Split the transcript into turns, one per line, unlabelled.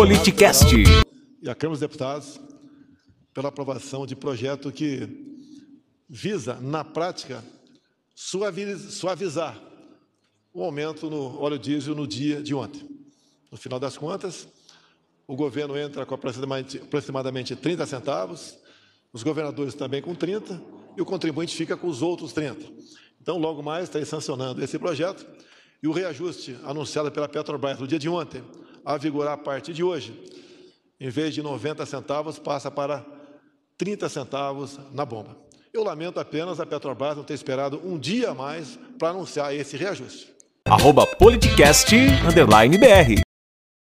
Politicast.
E a Câmara dos Deputados pela aprovação de projeto que visa, na prática, suavizar o aumento no óleo diesel no dia de ontem. No final das contas, o governo entra com aproximadamente, aproximadamente 30 centavos, os governadores também com 30 e o contribuinte fica com os outros 30. Então, logo mais, está sancionando esse projeto e o reajuste anunciado pela Petrobras no dia de ontem, a vigorar a partir de hoje, em vez de 90 centavos, passa para 30 centavos na bomba. Eu lamento apenas a Petrobras não ter esperado um dia a mais para anunciar esse reajuste.
Arroba.